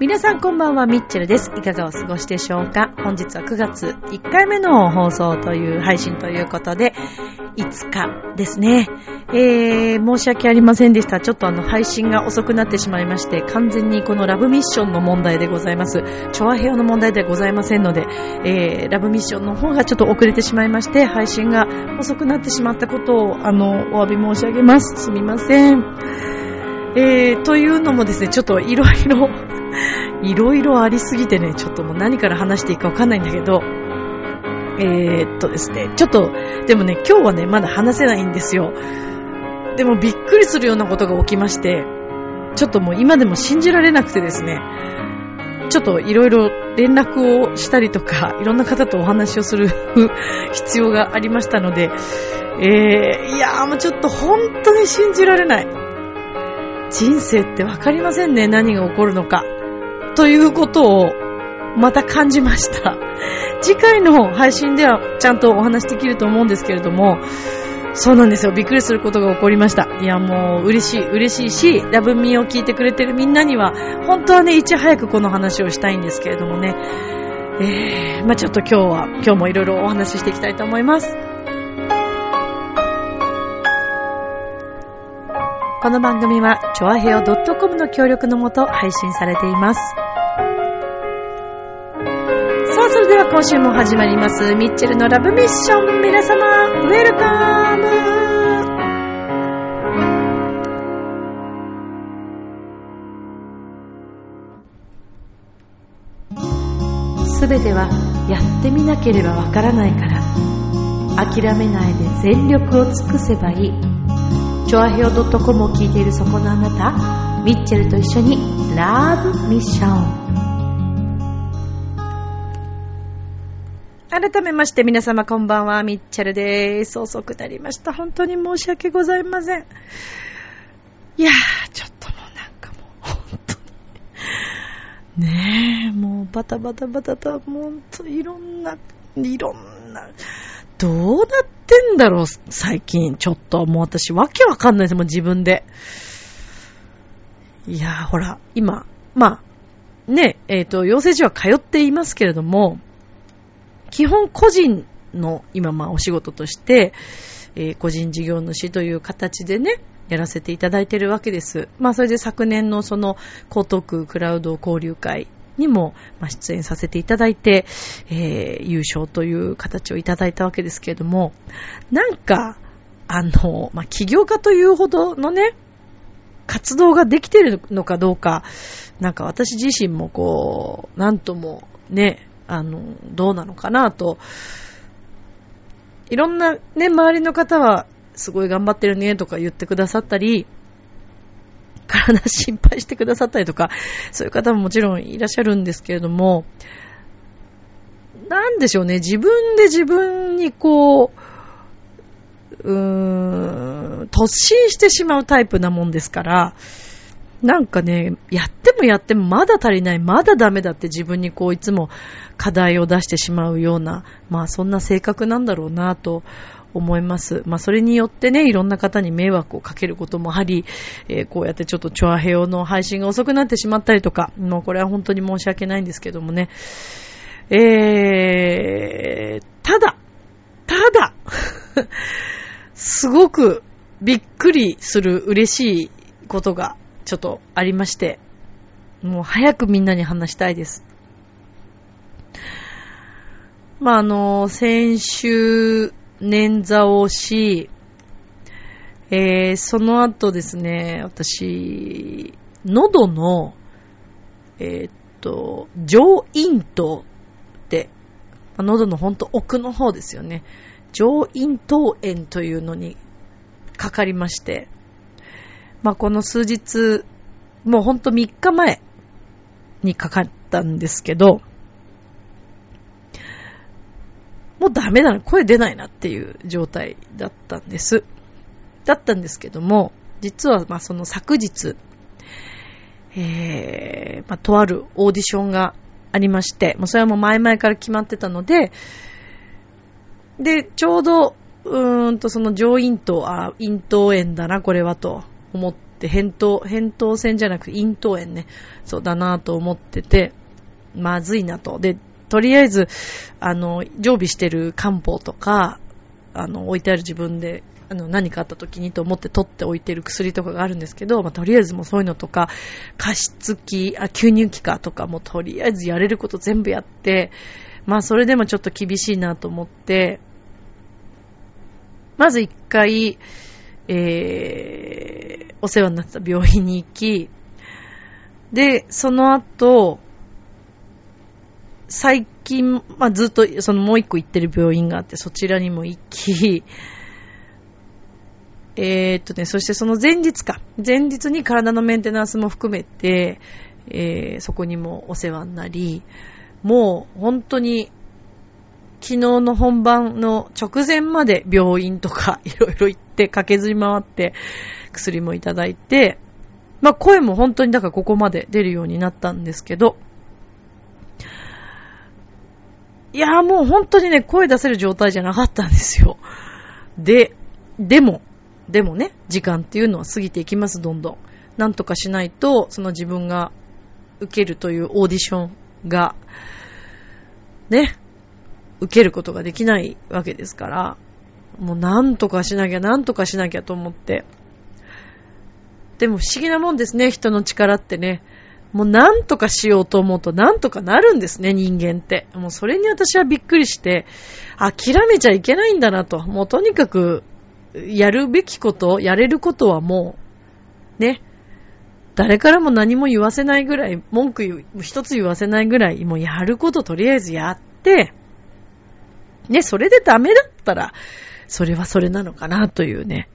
皆さんこんばんは、ミッチェルです。いかがお過ごしでしょうか？本日は9月1回目の放送という配信ということで、5日ですね。えー、申し訳ありませんでした。ちょっとあの、配信が遅くなってしまいまして、完全にこのラブミッションの問題でございます。チョアヘオの問題ではございませんので、えー、ラブミッションの方がちょっと遅れてしまいまして、配信が遅くなってしまったことを、あの、お詫び申し上げます。すみません。えー、というのもですね、ちょっといろいろ、いろいろありすぎてね、ちょっともう何から話していいかわかんないんだけど、えー、っとですね、ちょっと、でもね、今日はね、まだ話せないんですよ。でもびっくりするようなことが起きまして、ちょっともう今でも信じられなくてですね、ちょっといろいろ連絡をしたりとか、いろんな方とお話をする 必要がありましたので、えー、いやーもうちょっと本当に信じられない。人生ってわかりませんね、何が起こるのか。ということを、また感じました。次回の配信ではちゃんとお話できると思うんですけれども、そうなんですよ。びっくりすることが起こりました。いや、もう嬉しい、嬉しいし、ラブミーを聞いてくれてるみんなには、本当はね、いち早くこの話をしたいんですけれどもね。えー、まあちょっと今日は、今日もいろいろお話ししていきたいと思います。この番組は、ちょあへお .com の協力のもと配信されています。では今週も始まります、ミッチェルのラブミッション。皆様、ウェルカムすべてはやってみなければわからないから諦めないで全力を尽くせばいいチョアヘオ .com を聞いているそこのあなた、ミッチェルと一緒にラブミッション。改めまして皆様こんばんは、ミッチェルです。遅くなりました。本当に申し訳ございません。いやー、ちょっともうなんかもう、本当に。ねえ、もうバタバタバタと、もう本当いろんな、いろんな、どうなってんだろう、最近。ちょっと、もう私、わけわかんないです、もう自分で。いやー、ほら、今、まあ、ね、えっ、と、養成所は通っていますけれども、基本個人の今、まあ、お仕事として、えー個人事業主という形でね、やらせていただいているわけです。まあ、それで昨年のその、江東区クラウド交流会にも、まあ、出演させていただいて、えー優勝という形をいただいたわけですけれども、なんか、あの、まあ、起業家というほどのね、活動ができているのかどうか、なんか私自身もこう、なんともね、あの、どうなのかなと、いろんなね、周りの方は、すごい頑張ってるねとか言ってくださったり、体心配してくださったりとか、そういう方ももちろんいらっしゃるんですけれども、なんでしょうね、自分で自分にこう、うーん、突進してしまうタイプなもんですから、なんかね、やってもやってもまだ足りない、まだダメだって自分にこういつも課題を出してしまうような、まあそんな性格なんだろうなと思います。まあそれによってね、いろんな方に迷惑をかけることもあり、えーこうやってちょっとチョアヘオの配信が遅くなってしまったりとか、もうこれは本当に申し訳ないんですけどもね。えー、ただ、ただ、すごくびっくりする嬉しいことがちょっとありまして、もう早くみんなに話したいです。まあ、あの、先週、捻挫をし、えー、その後ですね、私、喉の、えーっと、上咽頭って、まあ喉のほんと奥の方ですよね。上咽頭炎というのにかかりまして、まあ、この数日、もうほんと3日前にかかったんですけど、もうダメだな、声出ないなっていう状態だったんです。だったんですけども、実はまあその昨日、えー、まあ、とあるオーディションがありまして、もうそれはもう前々から決まってたので、で、ちょうど、うーんとその上咽頭、あ、咽頭炎だな、これはと思って、扁桃、扁桃腺じゃなくて咽頭炎ね、そうだなと思ってて、まずいなと。で、とりあえず、あの、常備してる漢方とか、あの、置いてある自分で、あの、何かあった時にと思って取っておいてる薬とかがあるんですけど、まあ、とりあえずもうそういうのとか、加湿器、あ、吸入器かとか、もうとりあえずやれること全部やって、まあ、それでもちょっと厳しいなと思って、まず一回、えー、お世話になってた病院に行き、で、その後、最近、まあ、ずっとそのもう一個行ってる病院があって、そちらにも行き、え、っとね、そしてその前日か。前日に体のメンテナンスも含めて、えー、そこにもお世話になり、もう本当に昨日の本番の直前まで病院とかいろいろ行って駆けずり回って薬もいただいて、まあ声も本当にだからここまで出るようになったんですけど、いやーもう本当にね、声出せる状態じゃなかったんですよ。で、でも、でもね、時間っていうのは過ぎていきます、どんどん。なんとかしないと、その自分が受けるというオーディションが、ね、受けることができないわけですから、もうなんとかしなきゃ、なんとかしなきゃと思って。でも不思議なもんですね、人の力ってね。もうなんとかしようと思うとなんとかなるんですね、人間って。もうそれに私はびっくりして、諦めちゃいけないんだなと。もうとにかく、やるべきこと、やれることはもう、ね。誰からも何も言わせないぐらい、文句一つ言わせないぐらい、もうやることとりあえずやって、ね、それでダメだったら、それはそれなのかなというね。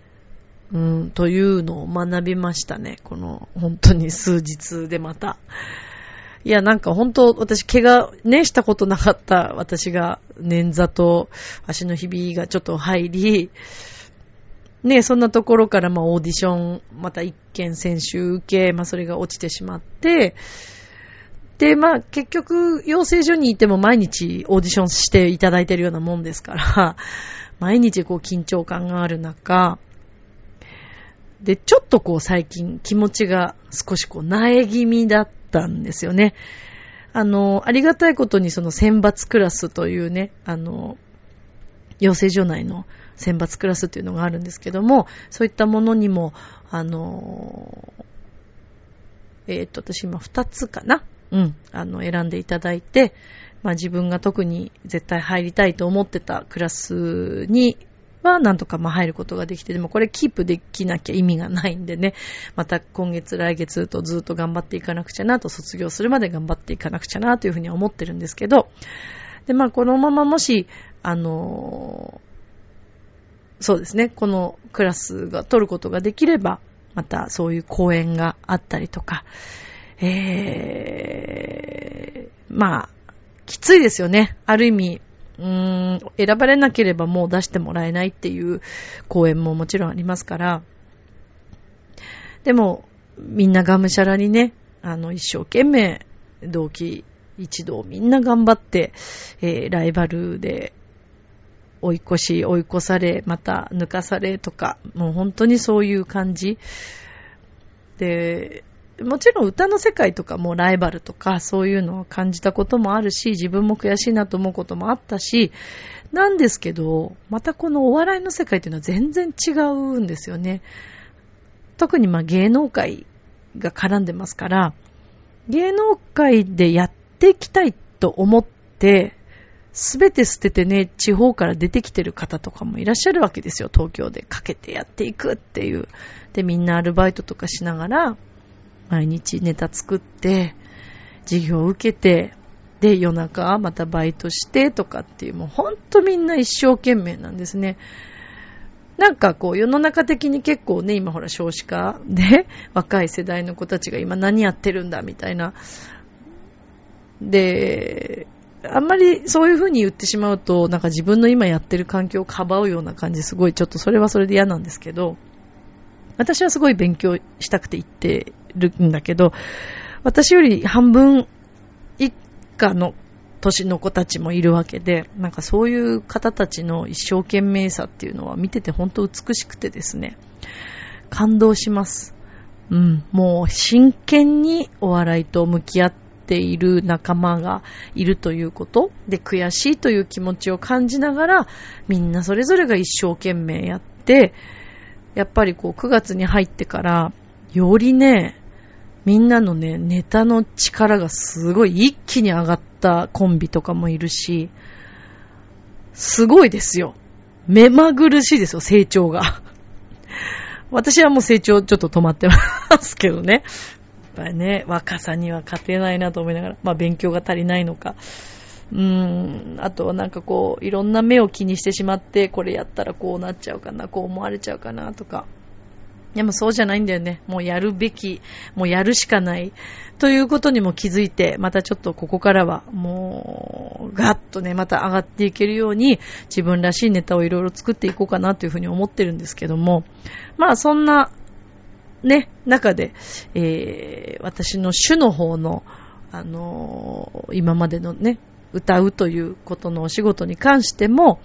うん、というのを学びましたね。この、本当に数日でまた。いや、なんか本当、私、怪我ね、したことなかった私が、捻挫と足のひびがちょっと入り、ね、そんなところから、まあ、オーディション、また一件選手受け、まあ、それが落ちてしまって、で、まあ、結局、養成所にいても毎日オーディションしていただいてるようなもんですから、毎日こう緊張感がある中、で、ちょっとこう最近気持ちが少しこう苗気味だったんですよね。あの、ありがたいことにその選抜クラスというね、あの、養成所内の選抜クラスというのがあるんですけども、そういったものにも、あの、えっ、と、私今2つかな？うん、あの、選んでいただいて、まあ自分が特に絶対入りたいと思ってたクラスにはなんとかまあ入ることができて、でもこれキープできなきゃ意味がないんでね、また今月来月とずっと頑張っていかなくちゃなと、卒業するまで頑張っていかなくちゃなというふうには思ってるんですけど、で、まあこのままもし、あの、そうですね、このクラスが取ることができれば、またそういう講演があったりとか、えー、まあ、きついですよね。ある意味、うーん、選ばれなければもう出してもらえないっていう講演ももちろんありますから、でも、みんながむしゃらにね、あの、一生懸命、同期一同みんな頑張って、えー、ライバルで追い越し、追い越され、また抜かされとか、もう本当にそういう感じ。で、もちろん歌の世界とかもライバルとかそういうのを感じたこともあるし、自分も悔しいなと思うこともあったし、なんですけど、またこのお笑いの世界っていうのは全然違うんですよね。特にまあ芸能界が絡んでますから、芸能界でやっていきたいと思って、すべて捨ててね、地方から出てきてる方とかもいらっしゃるわけですよ、東京で。かけてやっていくっていう。で、みんなアルバイトとかしながら、毎日ネタ作って、授業を受けて、で、夜中またバイトしてとかっていう、もうほんとみんな一生懸命なんですね。なんかこう世の中的に結構ね、今ほら少子化で 若い世代の子たちが今何やってるんだみたいな。で、あんまりそういう風に言ってしまうと、なんか自分の今やってる環境をかばうような感じ、すごいちょっとそれはそれで嫌なんですけど、私はすごい勉強したくて行ってるんだけど、私より半分以下の年の子たちもいるわけで、なんかそういう方たちの一生懸命さっていうのは見てて本当美しくてですね、感動します。うん、もう真剣にお笑いと向き合っている仲間がいるということで悔しいという気持ちを感じながらみんなそれぞれが一生懸命やってやっぱりこう9月に入ってからよりねみんなのねネタの力がすごい一気に上がったコンビとかもいるしすごいですよ目まぐるしいですよ成長が 私はもう成長ちょっと止まってますけどね。やっぱりね、若さには勝てないなと思いながら、まあ勉強が足りないのか。うーん、あとはなんかこう、いろんな目を気にしてしまって、これやったらこうなっちゃうかな、こう思われちゃうかなとか。でもそうじゃないんだよね。もうやるべき、もうやるしかない。ということにも気づいて、またちょっとここからはもう、ガッとね、また上がっていけるように、自分らしいネタをいろいろ作っていこうかなというふうに思ってるんですけども、まあそんな、ね、中で、えー、私の主の方の、あのー、今までのね、歌うということのお仕事に関しても、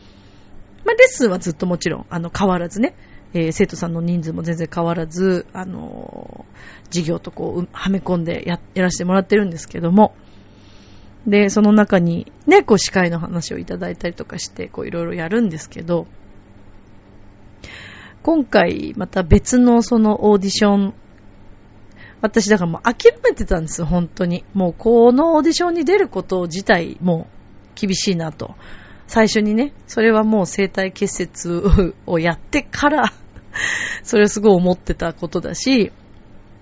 まあ、レッスンはずっともちろん、あの、変わらずね、えー、生徒さんの人数も全然変わらず、あのー、授業とこう、はめ込んでや、やらせてもらってるんですけども、で、その中にね、こう、司会の話をいただいたりとかして、こう、いろいろやるんですけど、今回、また別のそのオーディション、私だからもう諦めてたんです本当に。もうこのオーディションに出ること自体、もう厳しいなと。最初にね、それはもう生体結節をやってから それをすごい思ってたことだし、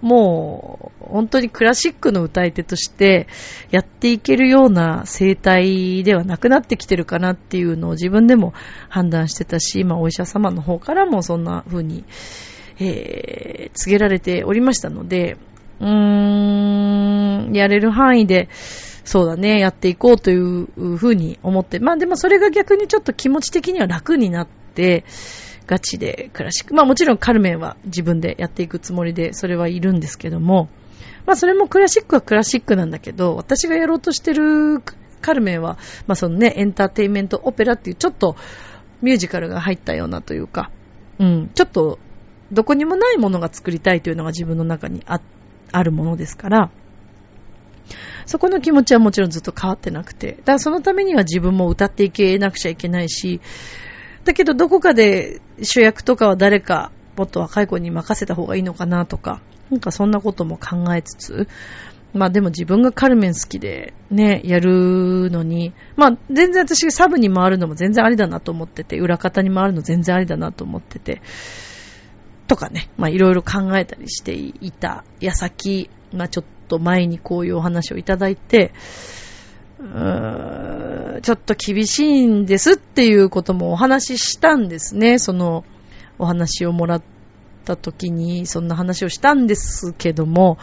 もう、本当にクラシックの歌い手としてやっていけるような生態ではなくなってきてるかなっていうのを自分でも判断してたし、まあお医者様の方からもそんな風に、えー、告げられておりましたので、うーん、やれる範囲で、そうだね、やっていこうというふうに思って、まあでもそれが逆にちょっと気持ち的には楽になって、ガチでクラシック、まあもちろんカルメンは自分でやっていくつもりで、それはいるんですけども、まあそれもクラシックはクラシックなんだけど、私がやろうとしてるカルメンは、まあそのね、エンターテインメントオペラっていうちょっとミュージカルが入ったようなというか、うん、ちょっとどこにもないものが作りたいというのが自分の中にああるものですから、そこの気持ちはもちろんずっと変わってなくて、だからそのためには自分も歌っていけなくちゃいけないし、だけどどこかで主役とかは誰かもっと若い子に任せた方がいいのかなとか、なんかそんなことも考えつつ、まあでも自分がカルメン好きでね、やるのに、まあ全然私サブに回るのも全然ありだなと思ってて、裏方に回るの全然ありだなと思ってて、とかね、まあいろいろ考えたりしていた矢先、まあちょっと前にこういうお話をいただいて、ちょっと厳しいんですっていうこともお話ししたんですね。そのお話をもらった時にそんな話をしたんですけども、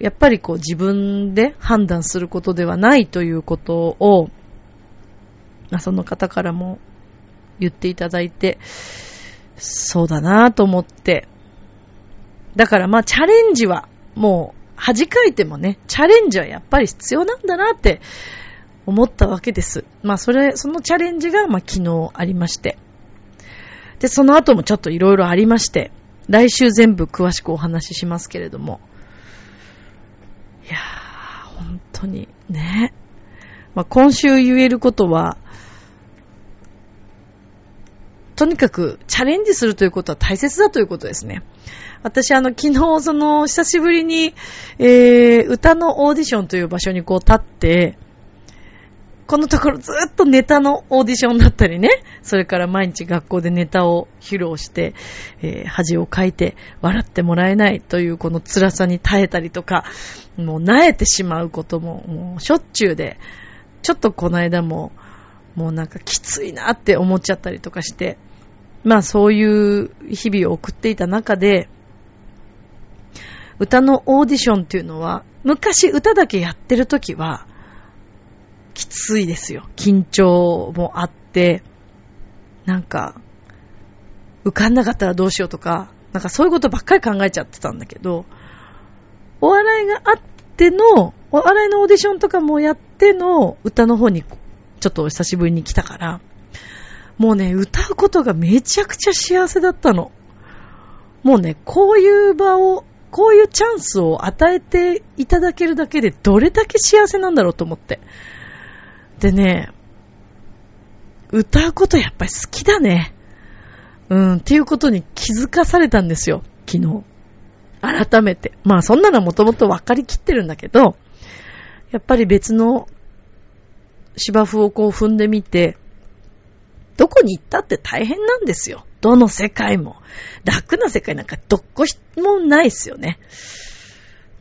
やっぱりこう自分で判断することではないということを、その方からも言っていただいて、そうだなぁと思って。だからまあチャレンジはもう恥かいてもね、チャレンジはやっぱり必要なんだなって思ったわけです。まあそれ、そのチャレンジがまあ昨日ありまして。で、その後もちょっといろいろありまして、来週全部詳しくお話ししますけれども。いやー、本当にね。まあ今週言えることは、とにかくチャレンジするということは大切だということですね。私あの昨日その久しぶりに、えー、歌のオーディションという場所にこう立って、このところずっとネタのオーディションだったりね、それから毎日学校でネタを披露して、えー、恥をかいて笑ってもらえないというこの辛さに耐えたりとか、もう慣れてしまうことももうしょっちゅうで、ちょっとこの間も、もうなんかきついなって思っちゃったりとかして、まあそういう日々を送っていた中で、歌のオーディションっていうのは、昔歌だけやってる時は、きついですよ。緊張もあって、なんか、受かんなかったらどうしようとか、なんかそういうことばっかり考えちゃってたんだけど、お笑いがあっての、お笑いのオーディションとかもやっての歌の方にちょっと久しぶりに来たから、もうね、歌うことがめちゃくちゃ幸せだったの。もうね、こういう場を、こういうチャンスを与えていただけるだけでどれだけ幸せなんだろうと思って。でね、歌うことやっぱり好きだね。うん、っていうことに気づかされたんですよ、昨日。改めて。まあそんなのはもともと分かりきってるんだけど、やっぱり別の芝生をこう踏んでみて、どこに行ったって大変なんですよ。どの世界も。楽な世界なんかどっこしもないですよね。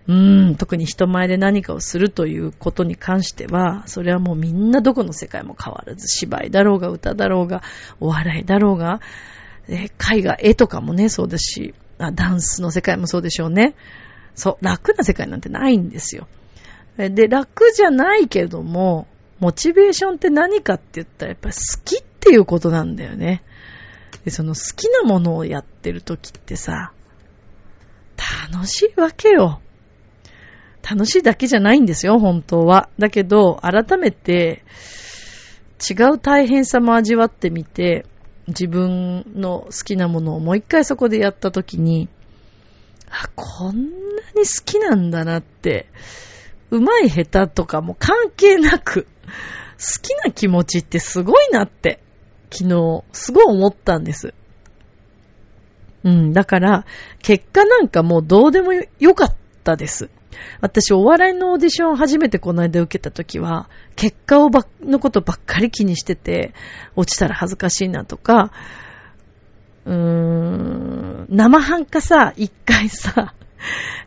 うーん、特に人前で何かをするということに関しては、それはもうみんなどこの世界も変わらず、芝居だろうが歌だろうが、お笑いだろうが、え絵画、絵とかもね、そうだしあ、ダンスの世界もそうでしょうね。そう、楽な世界なんてないんですよ。で、楽じゃないけども、モチベーションって何かって言ったらやっぱり好きっていうことなんだよね。で、その好きなものをやってる時ってさ、楽しいわけよ。楽しいだけじゃないんですよ、本当は。だけど、改めて、違う大変さも味わってみて、自分の好きなものをもう一回そこでやったときに、あ、こんなに好きなんだなって、うまい下手とかも関係なく、好きな気持ちってすごいなって、昨日、すごい思ったんです。うん、だから、結果なんかもうどうでもよかったです。私、お笑いのオーディションを初めてこの間受けた時は、結果をば、のことばっかり気にしてて、落ちたら恥ずかしいなとか、うーん、生半可さ、一回さ、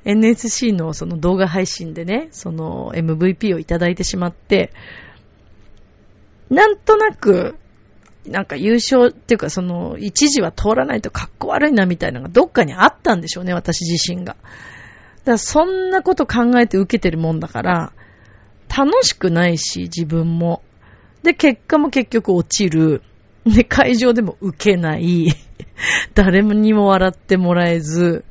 NSC のその動画配信でね、その MVP をいただいてしまって、なんとなく、なんか優勝っていうかその一時は通らないと格好悪いなみたいなのがどっかにあったんでしょうね、私自身が。だからそんなこと考えて受けてるもんだから、楽しくないし、自分も。で、結果も結局落ちる。で、会場でも受けない。誰にも笑ってもらえず。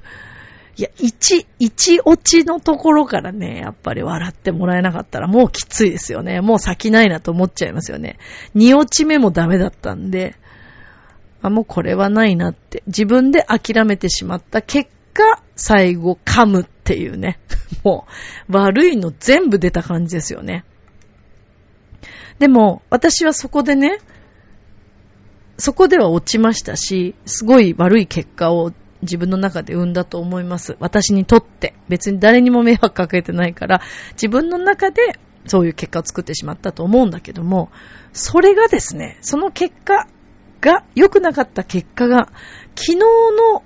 いや、一、一落ちのところからね、やっぱり笑ってもらえなかったらもうきついですよね。もう先ないなと思っちゃいますよね。二落ち目もダメだったんで、あ、もうこれはないなって、自分で諦めてしまった結果、最後噛むっていうね。もう、悪いの全部出た感じですよね。でも、私はそこでね、そこでは落ちましたし、すごい悪い結果を自分の中で生んだと思います。私にとって。別に誰にも迷惑かけてないから、自分の中でそういう結果を作ってしまったと思うんだけども、それがですね、その結果が、良くなかった結果が、昨日の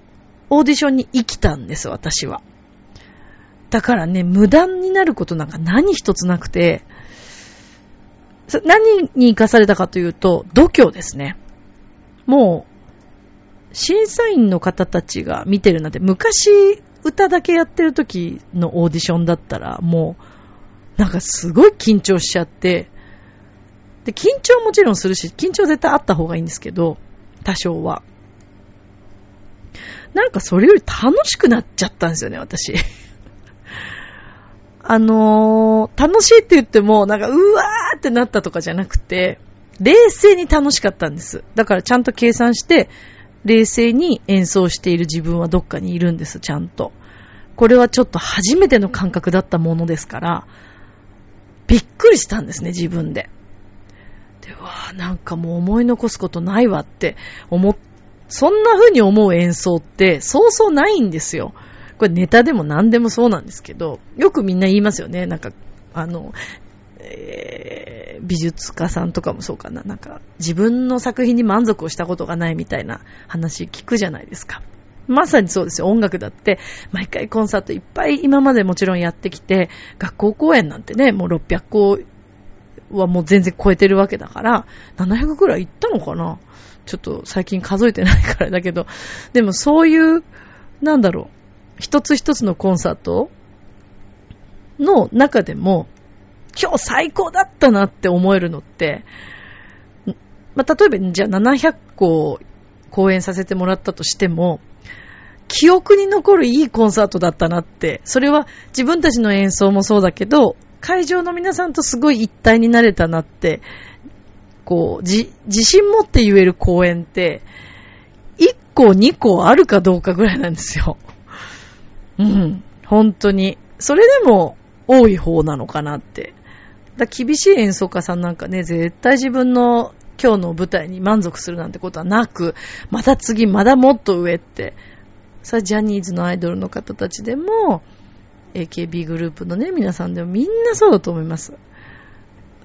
オーディションに生きたんです、私は。だからね、無駄になることなんか何一つなくて、何に生かされたかというと、度胸ですね。もう、審査員の方たちが見てるなんて、昔歌だけやってる時のオーディションだったら、もう、なんかすごい緊張しちゃって、で、緊張もちろんするし、緊張絶対あった方がいいんですけど、多少は。なんかそれより楽しくなっちゃったんですよね、私。あのー、楽しいって言っても、なんか、うわーってなったとかじゃなくて、冷静に楽しかったんです。だからちゃんと計算して、冷静に演奏している自分はどっかにいるんです、ちゃんと。これはちょっと初めての感覚だったものですから、びっくりしたんですね、自分で。で、わーなんかもう思い残すことないわって思っそんな風に思う演奏ってそうそうないんですよ。これネタでも何でもそうなんですけど、よくみんな言いますよね。なんか、あの、えー、美術家さんとかもそうかな。なんか、自分の作品に満足をしたことがないみたいな話聞くじゃないですか。まさにそうですよ。音楽だって、毎回コンサートいっぱい今までもちろんやってきて、学校公演なんてね、もう600校はもう全然超えてるわけだから、700くらい行ったのかなちょっと最近数えてないからだけど、でもそういう、なんだろう、一つ一つのコンサートの中でも、今日最高だったなって思えるのって、まあ、例えばじゃあ700個公演させてもらったとしても、記憶に残るいいコンサートだったなって。それは自分たちの演奏もそうだけど、会場の皆さんとすごい一体になれたなって、こう、自信持って言える公演って、1個2個あるかどうかぐらいなんですよ。うん。本当に。それでも多い方なのかなって。だ厳しい演奏家さんなんかね、絶対自分の今日の舞台に満足するなんてことはなく、また次、まだもっと上って、さあ、ジャニーズのアイドルの方たちでも、AKB グループのね、皆さんでもみんなそうだと思います。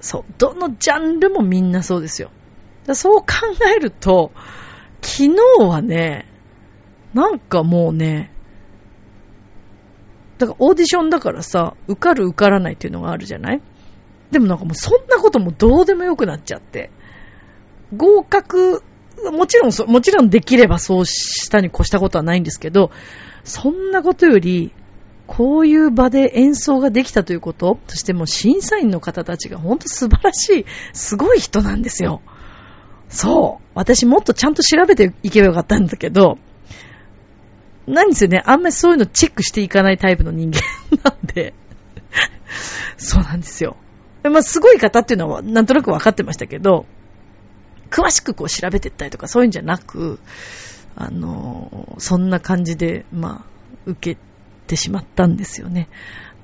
そう。どのジャンルもみんなそうですよ。だそう考えると、昨日はね、なんかもうね、だからオーディションだからさ、受かる受からないっていうのがあるじゃない？でもなんかもうそんなこともどうでもよくなっちゃって。合格、もちろんそもちろんできればそうしたに越したことはないんですけど、そんなことより、こういう場で演奏ができたということ、そしてもう審査員の方たちが本当素晴らしい、すごい人なんですよ。そう。私もっとちゃんと調べていけばよかったんだけど、何ですよね、あんまりそういうのチェックしていかないタイプの人間なんで、そうなんですよ。まあ、すごい方っていうのはなんとなく分かってましたけど、詳しくこう調べてったりとかそういうんじゃなく、あの、そんな感じで、まあ、受けてしまったんですよね。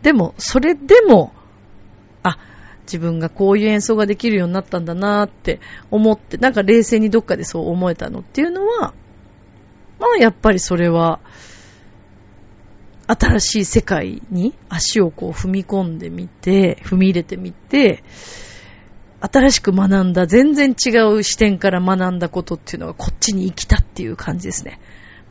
でも、それでも、あ、自分がこういう演奏ができるようになったんだなって思って、なんか冷静にどっかでそう思えたのっていうのは、まあやっぱりそれは、新しい世界に足をこう踏み込んでみて、踏み入れてみて、新しく学んだ、全然違う視点から学んだことっていうのがこっちに生きたっていう感じですね。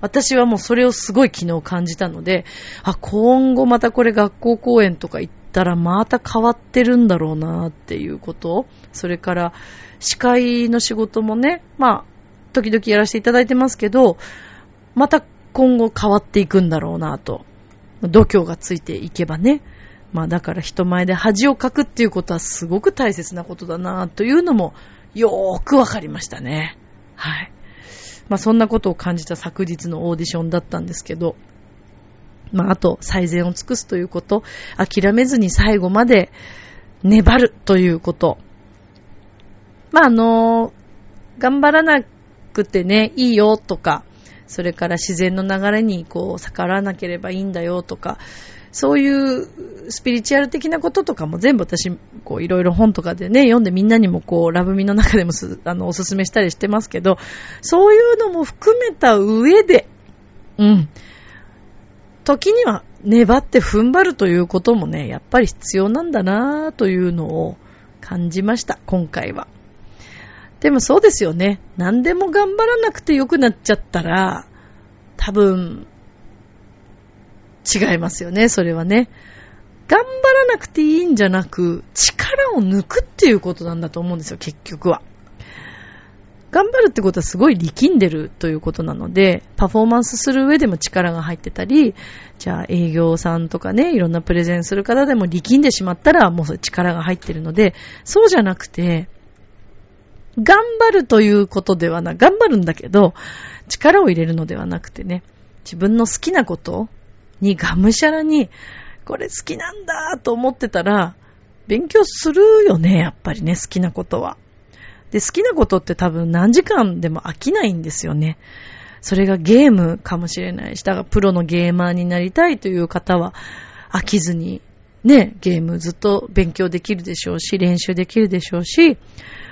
私はもうそれをすごい昨日感じたので、あ、今後またこれ学校公演とか行ったらまた変わってるんだろうなっていうこと。それから司会の仕事もね、まあ、時々やらせていただいてますけど、また今後変わっていくんだろうなと。度胸がついていけばね。まあだから人前で恥をかくっていうことはすごく大切なことだなというのもよーくわかりましたね。はい。まあそんなことを感じた昨日のオーディションだったんですけど、まああと最善を尽くすということ、諦めずに最後まで粘るということ。まああの頑張らなくてね、いいよとか、それから自然の流れにこう逆らわなければいいんだよとか、そういうスピリチュアル的なこととかも全部私、こういろいろ本とかでね、読んでみんなにもこう、ラブミの中でも あの、おすすめしたりしてますけど、そういうのも含めた上で、うん。時には粘って踏ん張るということもね、やっぱり必要なんだなぁというのを感じました、今回は。でもそうですよね。何でも頑張らなくて良くなっちゃったら、多分、違いますよね、それはね。頑張らなくていいんじゃなく、力を抜くっていうことなんだと思うんですよ、結局は。頑張るってことはすごい力んでるということなので、パフォーマンスする上でも力が入ってたり、じゃあ営業さんとかね、いろんなプレゼンする方でも力んでしまったらもう力が入ってるので、そうじゃなくて、頑張るということではな、頑張るんだけど、力を入れるのではなくてね、自分の好きなことにがむしゃらに、これ好きなんだと思ってたら、勉強するよね、やっぱりね、好きなことは。で、好きなことって多分何時間でも飽きないんですよね。それがゲームかもしれないし、だからプロのゲーマーになりたいという方は飽きずにね、ゲームずっと勉強できるでしょうし、練習できるでしょうし、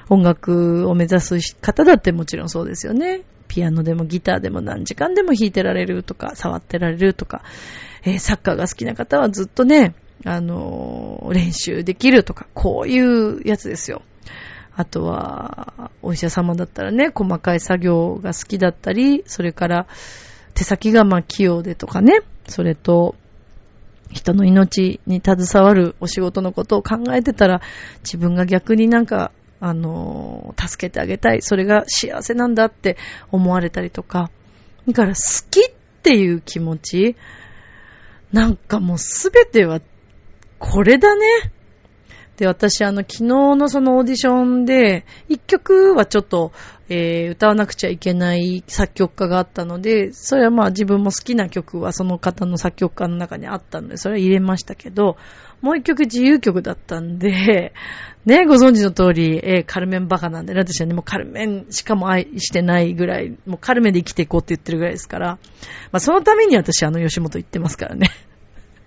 音楽を目指す方だってもちろんそうですよね。ピアノでもギターでも何時間でも弾いてられるとか、触ってられるとか、えー、サッカーが好きな方はずっとね、あのー、練習できるとか、こういうやつですよ。あとは、お医者様だったらね、細かい作業が好きだったり、それから手先がまあ器用でとかね、それと、人の命に携わるお仕事のことを考えてたら、自分が逆になんかあの、助けてあげたい。それが幸せなんだって思われたりとか。だから好きっていう気持ち、なんかもうすべてはこれだね。で、私、あの、昨日のそのオーディションで、一曲はちょっと、えー、歌わなくちゃいけない作曲家があったので、それはまあ自分も好きな曲はその方の作曲家の中にあったので、それは入れましたけど、もう一曲自由曲だったんで、ね、ご存知の通り、えー、カルメンバカなんで、ね、私はね、もうカルメンしかも愛してないぐらい、もうカルメンで生きていこうって言ってるぐらいですから、まあそのために私あの吉本行ってますからね。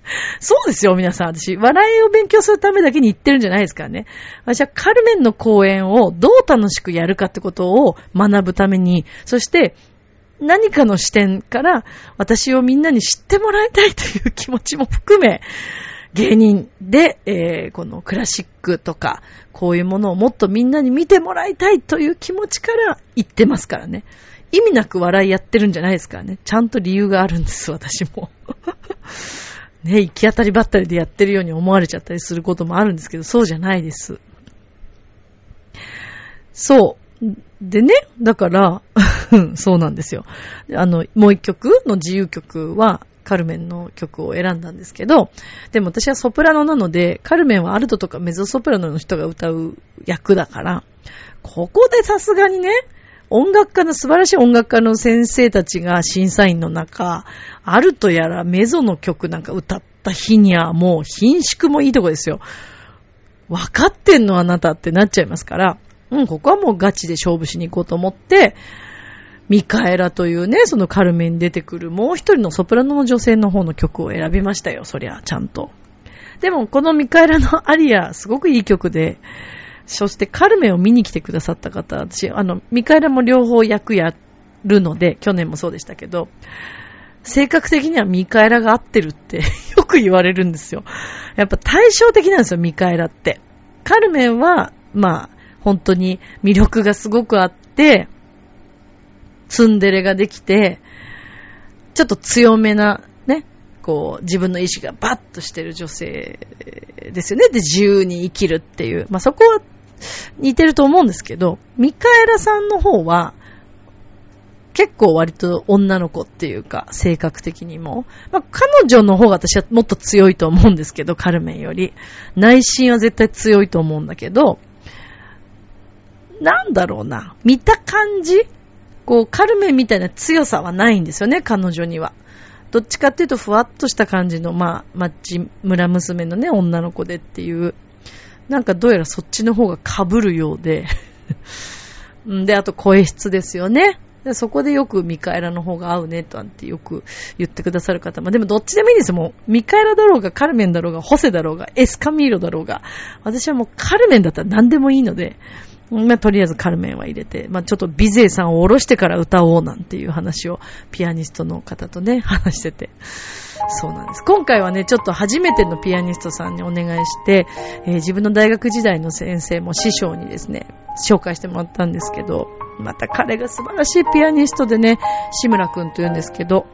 そうですよ、皆さん。私、笑いを勉強するためだけに言ってるんじゃないですからね。私はカルメンの公演をどう楽しくやるかってことを学ぶために、そして何かの視点から私をみんなに知ってもらいたいという気持ちも含め、芸人で、えー、このクラシックとか、こういうものをもっとみんなに見てもらいたいという気持ちから言ってますからね。意味なく笑いやってるんじゃないですからね。ちゃんと理由があるんです、私も。ね、行き当たりばったりでやってるように思われちゃったりすることもあるんですけど、そうじゃないです。そう。でね、だから、そうなんですよ。あの、もう一曲の自由曲は、カルメンの曲を選んだんですけど、でも私はソプラノなので、カルメンはアルトとかメゾソプラノの人が歌う役だから、ここでさすがにね、音楽家の、素晴らしい音楽家の先生たちが審査員の中、アルトやらメゾの曲なんか歌った日にはもう品縮もいいとこですよ。分かってんのあなたってなっちゃいますから、うん、ここはもうガチで勝負しに行こうと思って、ミカエラというね、そのカルメに出てくるもう一人のソプラノの女性の方の曲を選びましたよ、そりゃ、ちゃんと。でも、このミカエラのアリア、すごくいい曲で、そしてカルメを見に来てくださった方、私、あの、ミカエラも両方役やるので、去年もそうでしたけど、性格的にはミカエラが合ってるって よく言われるんですよ。やっぱ対照的なんですよ、ミカエラって。カルメンは、まあ、本当に魅力がすごくあって、ツンデレができて、ちょっと強めな、ね、こう、自分の意志がバッとしてる女性ですよね。で、自由に生きるっていう。まあ、そこは似てると思うんですけど、ミカエラさんの方は、結構割と女の子っていうか、性格的にも。まあ、彼女の方が私はもっと強いと思うんですけど、カルメンより。内心は絶対強いと思うんだけど、なんだろうな。見た感じこう、カルメンみたいな強さはないんですよね、彼女には。どっちかっていうと、ふわっとした感じの、まあ、マッチ村娘のね、女の子でっていう。なんかどうやらそっちの方が被るようで。で、あと声質ですよね。でそこでよくミカエラの方が合うね、とってよく言ってくださる方も。でもどっちでもいいですもう、ミカエラだろうが、カルメンだろうが、ホセだろうが、エスカミーロだろうが。私はもうカルメンだったら何でもいいので、まあ、とりあえずカルメンは入れて、まあ、ちょっとビゼーさんを下ろしてから歌おうなんていう話をピアニストの方とね、話してて。そうなんです。今回はね、ちょっと初めてのピアニストさんにお願いして、えー、自分の大学時代の先生も師匠にですね、紹介してもらったんですけど、また彼が素晴らしいピアニストでね、志村くんと言うんですけど、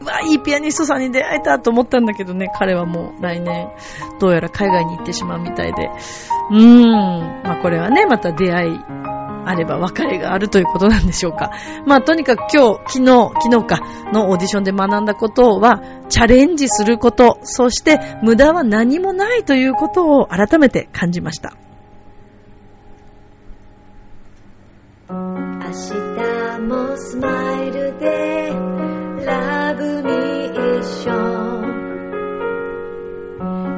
うわ、いいピアニストさんに出会えたと思ったんだけどね、彼はもう来年、どうやら海外に行ってしまうみたいで。うーん。まあこれはね、また出会いあれば別れがあるということなんでしょうか。まあとにかく今日、昨日、昨日かのオーディションで学んだことは、チャレンジすること、そして無駄は何もないということを改めて感じました。明日もスマイルでラブミッション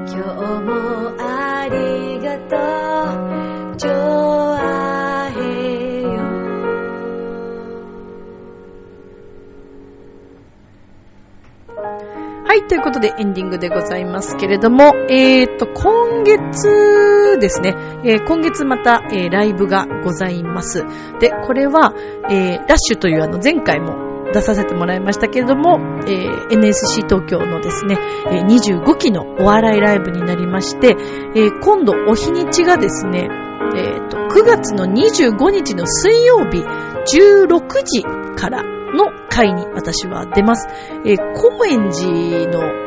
今日もありがとうはい、ということでエンディングでございますけれども、えーと、今月ですね、えー、今月また、えー、ライブがございます。で、これは、えー、ラッシュというあの前回も出させてもらいましたけれども、えー、NSC 東京のですね、えー、25期のお笑いライブになりまして、えー、今度お日にちがですね、えーと、9月の25日の水曜日16時からの回に私は出ます。えー、高円寺の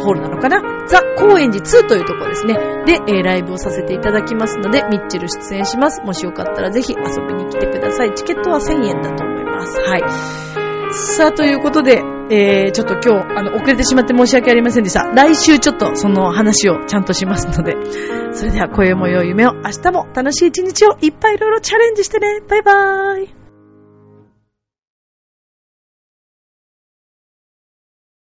ホールなのかな？ザ・高円寺2というところですね。で、えー、ライブをさせていただきますので、ミッチェル出演します。もしよかったらぜひ遊びに来てください。チケットは1000円だと思います。はい。さあ、ということで、えー、ちょっと今日、あの、遅れてしまって申し訳ありませんでした。来週ちょっとその話をちゃんとしますので。それでは、声も良い夢を、明日も楽しい一日をいっぱいいろいろチャレンジしてね。バイバーイ。